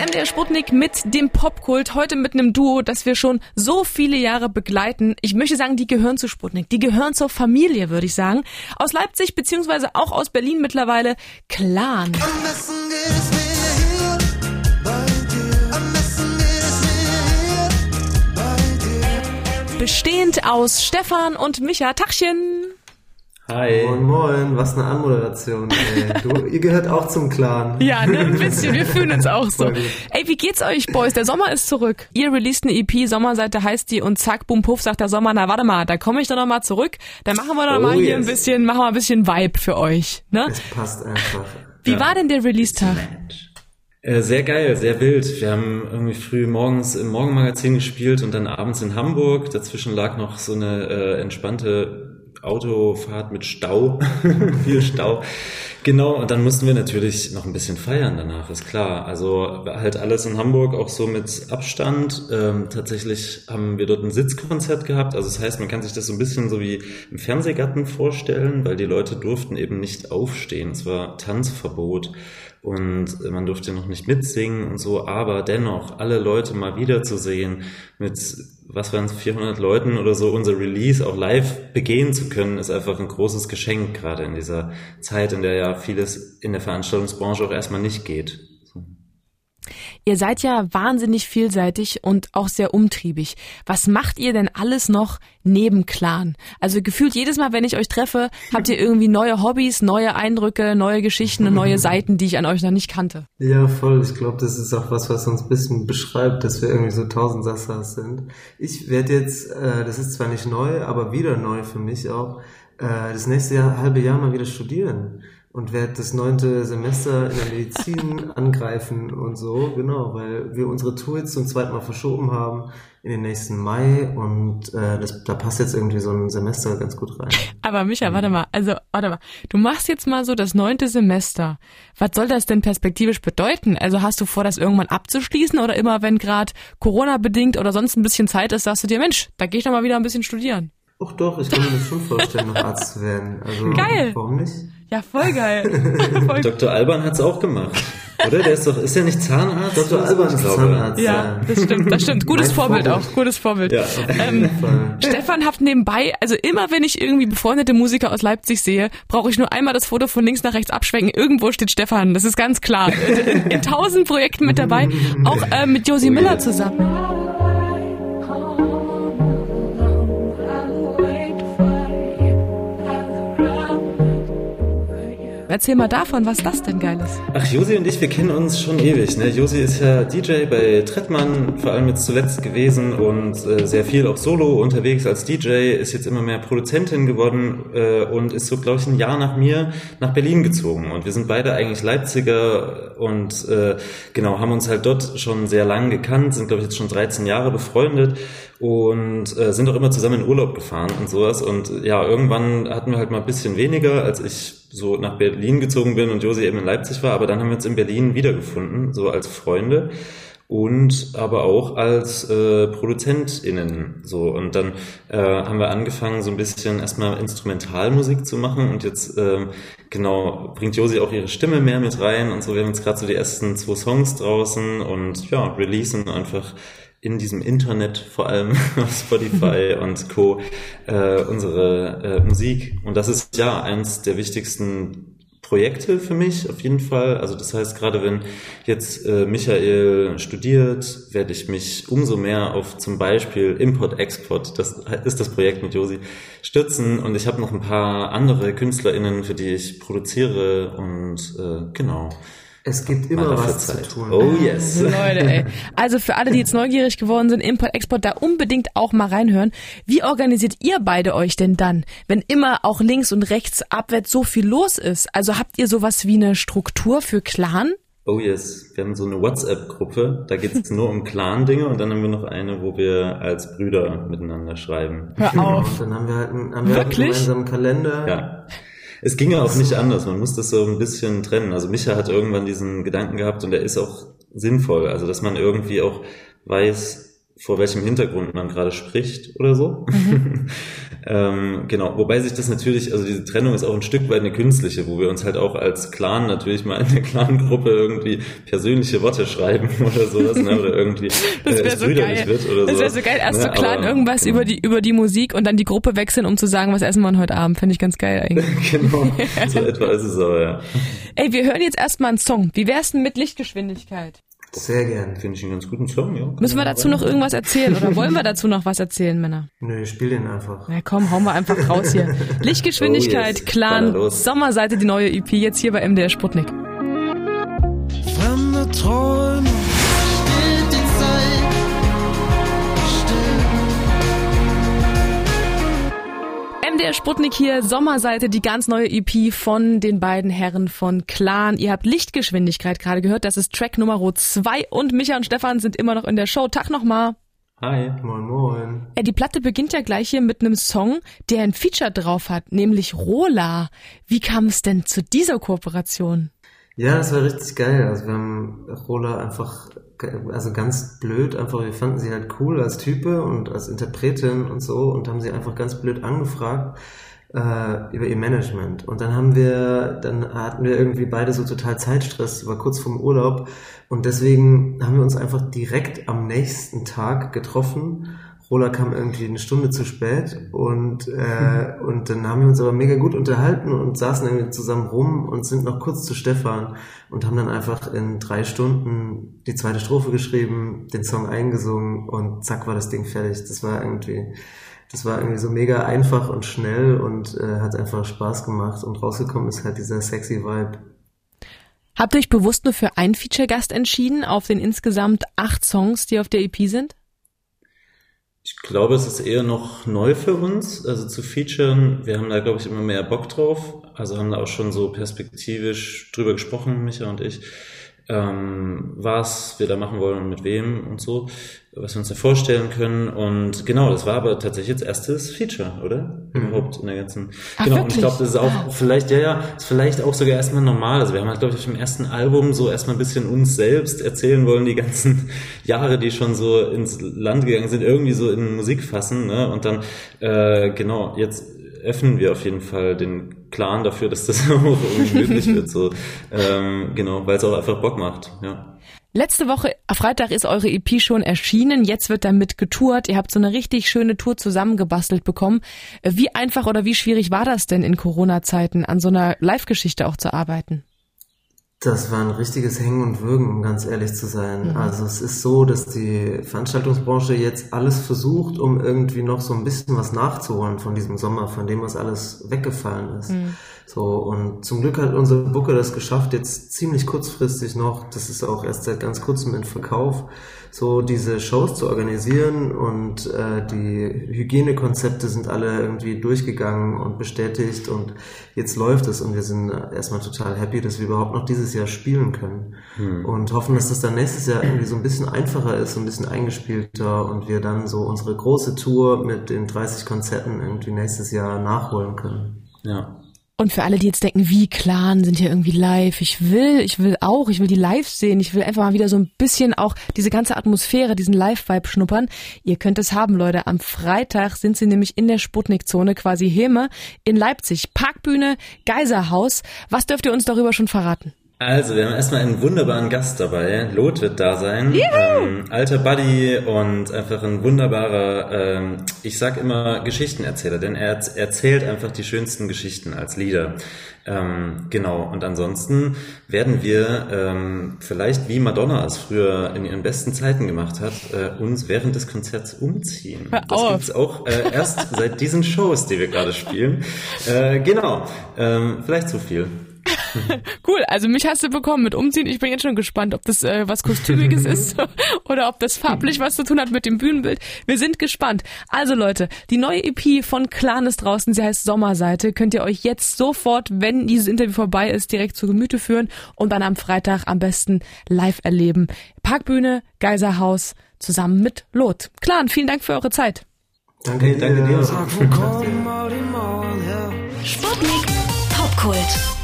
MDR Sputnik mit dem Popkult. Heute mit einem Duo, das wir schon so viele Jahre begleiten. Ich möchte sagen, die gehören zu Sputnik. Die gehören zur Familie, würde ich sagen. Aus Leipzig beziehungsweise auch aus Berlin mittlerweile. Clan. Bestehend aus Stefan und Micha. Tachchen. Hi. Moin, moin, was eine Anmoderation, ey. Du, ihr gehört auch zum Clan. Ja, ne, ein bisschen, wir fühlen uns auch so. Ey, wie geht's euch, Boys? Der Sommer ist zurück. Ihr released eine EP, Sommerseite heißt die und zack, boom, puff, sagt der Sommer, na warte mal, da komme ich doch nochmal zurück. Dann machen wir doch oh, mal hier yes. ein bisschen, machen wir ein bisschen Vibe für euch, ne? Es passt einfach. Wie ja. war denn der Release-Tag? Äh, sehr geil, sehr wild. Wir haben irgendwie früh morgens im Morgenmagazin gespielt und dann abends in Hamburg. Dazwischen lag noch so eine äh, entspannte Autofahrt mit Stau, viel Stau. Genau, und dann mussten wir natürlich noch ein bisschen feiern danach, ist klar. Also halt alles in Hamburg auch so mit Abstand. Ähm, tatsächlich haben wir dort ein Sitzkonzert gehabt. Also das heißt, man kann sich das so ein bisschen so wie im Fernsehgarten vorstellen, weil die Leute durften eben nicht aufstehen. Es war Tanzverbot und man durfte noch nicht mitsingen und so, aber dennoch alle Leute mal wiederzusehen mit, was waren es, 400 Leuten oder so, unser Release auch live begehen zu können, ist einfach ein großes Geschenk, gerade in dieser Zeit, in der ja vieles in der Veranstaltungsbranche auch erstmal nicht geht. Ihr seid ja wahnsinnig vielseitig und auch sehr umtriebig. Was macht ihr denn alles noch neben Clan? Also gefühlt jedes Mal, wenn ich euch treffe, habt ihr irgendwie neue Hobbys, neue Eindrücke, neue Geschichten und neue Seiten, die ich an euch noch nicht kannte. Ja, voll. Ich glaube, das ist auch was, was uns ein bisschen beschreibt, dass wir irgendwie so tausend Sassas sind. Ich werde jetzt, äh, das ist zwar nicht neu, aber wieder neu für mich auch, äh, das nächste Jahr, halbe Jahr mal wieder studieren und werde das neunte Semester in der Medizin angreifen und so, genau, weil wir unsere Tour jetzt zum zweiten Mal verschoben haben in den nächsten Mai und äh, das, da passt jetzt irgendwie so ein Semester ganz gut rein. Aber Micha, warte mal, also warte mal, du machst jetzt mal so das neunte Semester. Was soll das denn perspektivisch bedeuten? Also hast du vor, das irgendwann abzuschließen oder immer, wenn gerade Corona bedingt oder sonst ein bisschen Zeit ist, sagst du dir, Mensch, da gehe ich doch mal wieder ein bisschen studieren? Ach doch, ich kann mir das schon vorstellen, noch Arzt zu werden. Also, Geil. Warum nicht? Ja, voll geil. voll Dr. Alban hat's auch gemacht. Oder? Der ist doch, ist ja nicht Zahnarzt? Dr. Alban ist Zahnarzt. Ja, das stimmt, das stimmt. Gutes Vorbild, Vorbild, auch, gutes Vorbild. Ja, ähm, Stefan habt nebenbei, also immer wenn ich irgendwie befreundete Musiker aus Leipzig sehe, brauche ich nur einmal das Foto von links nach rechts abschwenken. Irgendwo steht Stefan, das ist ganz klar. In, in tausend Projekten mit dabei, auch äh, mit Josie Miller zusammen. Erzähl mal davon, was das denn geil ist. Ach, Josi und ich, wir kennen uns schon ewig. Ne? Josi ist ja DJ bei Trettmann, vor allem jetzt zuletzt gewesen und äh, sehr viel auch solo unterwegs als DJ, ist jetzt immer mehr Produzentin geworden äh, und ist so, glaube ich, ein Jahr nach mir nach Berlin gezogen. Und wir sind beide eigentlich Leipziger und äh, genau, haben uns halt dort schon sehr lang gekannt, sind, glaube ich, jetzt schon 13 Jahre befreundet und äh, sind auch immer zusammen in Urlaub gefahren und sowas. Und ja, irgendwann hatten wir halt mal ein bisschen weniger, als ich so nach Berlin gezogen bin und Josi eben in Leipzig war, aber dann haben wir uns in Berlin wiedergefunden, so als Freunde und aber auch als äh, ProduzentInnen so. Und dann äh, haben wir angefangen so ein bisschen erstmal Instrumentalmusik zu machen und jetzt äh, genau bringt Josi auch ihre Stimme mehr mit rein und so. Wir haben jetzt gerade so die ersten zwei Songs draußen und ja releasen einfach in diesem Internet, vor allem auf Spotify und Co., äh, unsere äh, Musik. Und das ist ja eins der wichtigsten Projekte für mich auf jeden Fall. Also das heißt, gerade wenn jetzt äh, Michael studiert, werde ich mich umso mehr auf zum Beispiel Import-Export, das ist das Projekt mit Josi, stürzen. Und ich habe noch ein paar andere KünstlerInnen, für die ich produziere und äh, genau. Es gibt immer was Zeit. zu tun. Oh yes. Leute, ey. Also für alle, die jetzt neugierig geworden sind, Import, Export, da unbedingt auch mal reinhören. Wie organisiert ihr beide euch denn dann, wenn immer auch links und rechts abwärts so viel los ist? Also habt ihr sowas wie eine Struktur für Clan? Oh yes, wir haben so eine WhatsApp-Gruppe, da geht es nur um Clan-Dinge und dann haben wir noch eine, wo wir als Brüder miteinander schreiben. Hör auf. Und dann haben wir halt einen, haben wir halt einen gemeinsamen Kalender. Ja. Es ging ja auch nicht anders. Man muss das so ein bisschen trennen. Also Micha hat irgendwann diesen Gedanken gehabt und der ist auch sinnvoll. Also dass man irgendwie auch weiß, vor welchem Hintergrund man gerade spricht oder so. Mhm. ähm, genau, wobei sich das natürlich, also diese Trennung ist auch ein Stück weit eine künstliche, wo wir uns halt auch als Clan natürlich mal in der Clan-Gruppe irgendwie persönliche Worte schreiben oder sowas, ne? oder irgendwie das äh, so wird oder so. Das wäre so geil, erst ne? so Clan Aber, irgendwas genau. über die über die Musik und dann die Gruppe wechseln, um zu sagen, was essen wir heute Abend. Finde ich ganz geil eigentlich. genau, so etwa ist es aber, ja. Ey, wir hören jetzt erstmal einen Song. Wie wär's denn mit Lichtgeschwindigkeit? Sehr gern. Finde ich einen ganz guten Song, ja. Müssen wir dazu noch irgendwas erzählen oder wollen wir dazu noch was erzählen, Männer? Nö, ich spiel den einfach. Na komm, hauen wir einfach raus hier. Lichtgeschwindigkeit, oh yes. Clan, Sommerseite, die neue EP, jetzt hier bei MDR Sputnik. Fremde Träume MDR Sputnik hier, Sommerseite, die ganz neue EP von den beiden Herren von Clan. Ihr habt Lichtgeschwindigkeit gerade gehört, das ist Track Nummer 2 und Micha und Stefan sind immer noch in der Show. Tag nochmal. Hi. Moin, moin. Äh, die Platte beginnt ja gleich hier mit einem Song, der ein Feature drauf hat, nämlich Rola. Wie kam es denn zu dieser Kooperation? Ja, das war richtig geil. Also wir haben Rola einfach also ganz blöd, einfach, wir fanden sie halt cool als Type und als Interpretin und so und haben sie einfach ganz blöd angefragt äh, über ihr Management. Und dann haben wir, dann hatten wir irgendwie beide so total Zeitstress, war kurz vorm Urlaub und deswegen haben wir uns einfach direkt am nächsten Tag getroffen Rola kam irgendwie eine Stunde zu spät und, äh, und dann haben wir uns aber mega gut unterhalten und saßen irgendwie zusammen rum und sind noch kurz zu Stefan und haben dann einfach in drei Stunden die zweite Strophe geschrieben, den Song eingesungen und zack war das Ding fertig. Das war irgendwie, das war irgendwie so mega einfach und schnell und äh, hat einfach Spaß gemacht und rausgekommen ist halt dieser sexy Vibe. Habt ihr euch bewusst nur für einen Feature-Gast entschieden auf den insgesamt acht Songs, die auf der EP sind? Ich glaube, es ist eher noch neu für uns, also zu featuren. Wir haben da, glaube ich, immer mehr Bock drauf. Also haben da auch schon so perspektivisch drüber gesprochen, Micha und ich, ähm, was wir da machen wollen und mit wem und so was wir uns da vorstellen können. Und genau, das war aber tatsächlich jetzt erstes Feature, oder? Mhm. Überhaupt in der ganzen. Ach, genau, wirklich? und ich glaube, das ist auch wow. vielleicht, ja, ja, ist vielleicht auch sogar erstmal normal. Also wir haben halt, glaube ich, auf dem ersten Album so erstmal ein bisschen uns selbst erzählen wollen, die ganzen Jahre, die schon so ins Land gegangen sind, irgendwie so in Musik fassen. Ne? Und dann, äh, genau, jetzt öffnen wir auf jeden Fall den Plan dafür, dass das auch möglich wird. So, ähm, genau, weil es auch einfach Bock macht, ja. Letzte Woche, Freitag, ist eure EP schon erschienen. Jetzt wird damit getourt. Ihr habt so eine richtig schöne Tour zusammengebastelt bekommen. Wie einfach oder wie schwierig war das denn in Corona-Zeiten, an so einer Live-Geschichte auch zu arbeiten? Das war ein richtiges Hängen und Würgen, um ganz ehrlich zu sein. Mhm. Also es ist so, dass die Veranstaltungsbranche jetzt alles versucht, um irgendwie noch so ein bisschen was nachzuholen von diesem Sommer, von dem was alles weggefallen ist. Mhm. So, und zum Glück hat unsere Booker das geschafft, jetzt ziemlich kurzfristig noch, das ist auch erst seit ganz kurzem in Verkauf, so diese Shows zu organisieren und äh, die Hygienekonzepte sind alle irgendwie durchgegangen und bestätigt und jetzt läuft es und wir sind erstmal total happy, dass wir überhaupt noch dieses Jahr spielen können hm. und hoffen, dass das dann nächstes Jahr irgendwie so ein bisschen einfacher ist, so ein bisschen eingespielter und wir dann so unsere große Tour mit den 30 Konzerten irgendwie nächstes Jahr nachholen können. Ja, und für alle, die jetzt denken, wie Clan sind hier irgendwie live, ich will, ich will auch, ich will die live sehen, ich will einfach mal wieder so ein bisschen auch diese ganze Atmosphäre, diesen Live-Vibe schnuppern. Ihr könnt es haben, Leute. Am Freitag sind sie nämlich in der Sputnik-Zone, quasi Heme, in Leipzig. Parkbühne, Geiserhaus. Was dürft ihr uns darüber schon verraten? Also, wir haben erstmal einen wunderbaren Gast dabei. Lot wird da sein. Ähm, alter Buddy und einfach ein wunderbarer, ähm, ich sag immer Geschichtenerzähler, denn er erzählt einfach die schönsten Geschichten als Lieder. Ähm, genau, und ansonsten werden wir ähm, vielleicht, wie Madonna es früher in ihren besten Zeiten gemacht hat, äh, uns während des Konzerts umziehen. Hör das gibt's auch äh, erst seit diesen Shows, die wir gerade spielen. Äh, genau, ähm, vielleicht zu viel. cool, also mich hast du bekommen mit Umziehen. Ich bin jetzt schon gespannt, ob das äh, was Kostümiges ist oder ob das farblich was zu tun hat mit dem Bühnenbild. Wir sind gespannt. Also Leute, die neue EP von Clan ist draußen. Sie heißt Sommerseite. Könnt ihr euch jetzt sofort, wenn dieses Interview vorbei ist, direkt zu Gemüte führen und dann am Freitag am besten live erleben. Parkbühne, Geiserhaus, zusammen mit Lot. Clan, vielen Dank für eure Zeit. Danke, danke dir. Sputnik Popkult.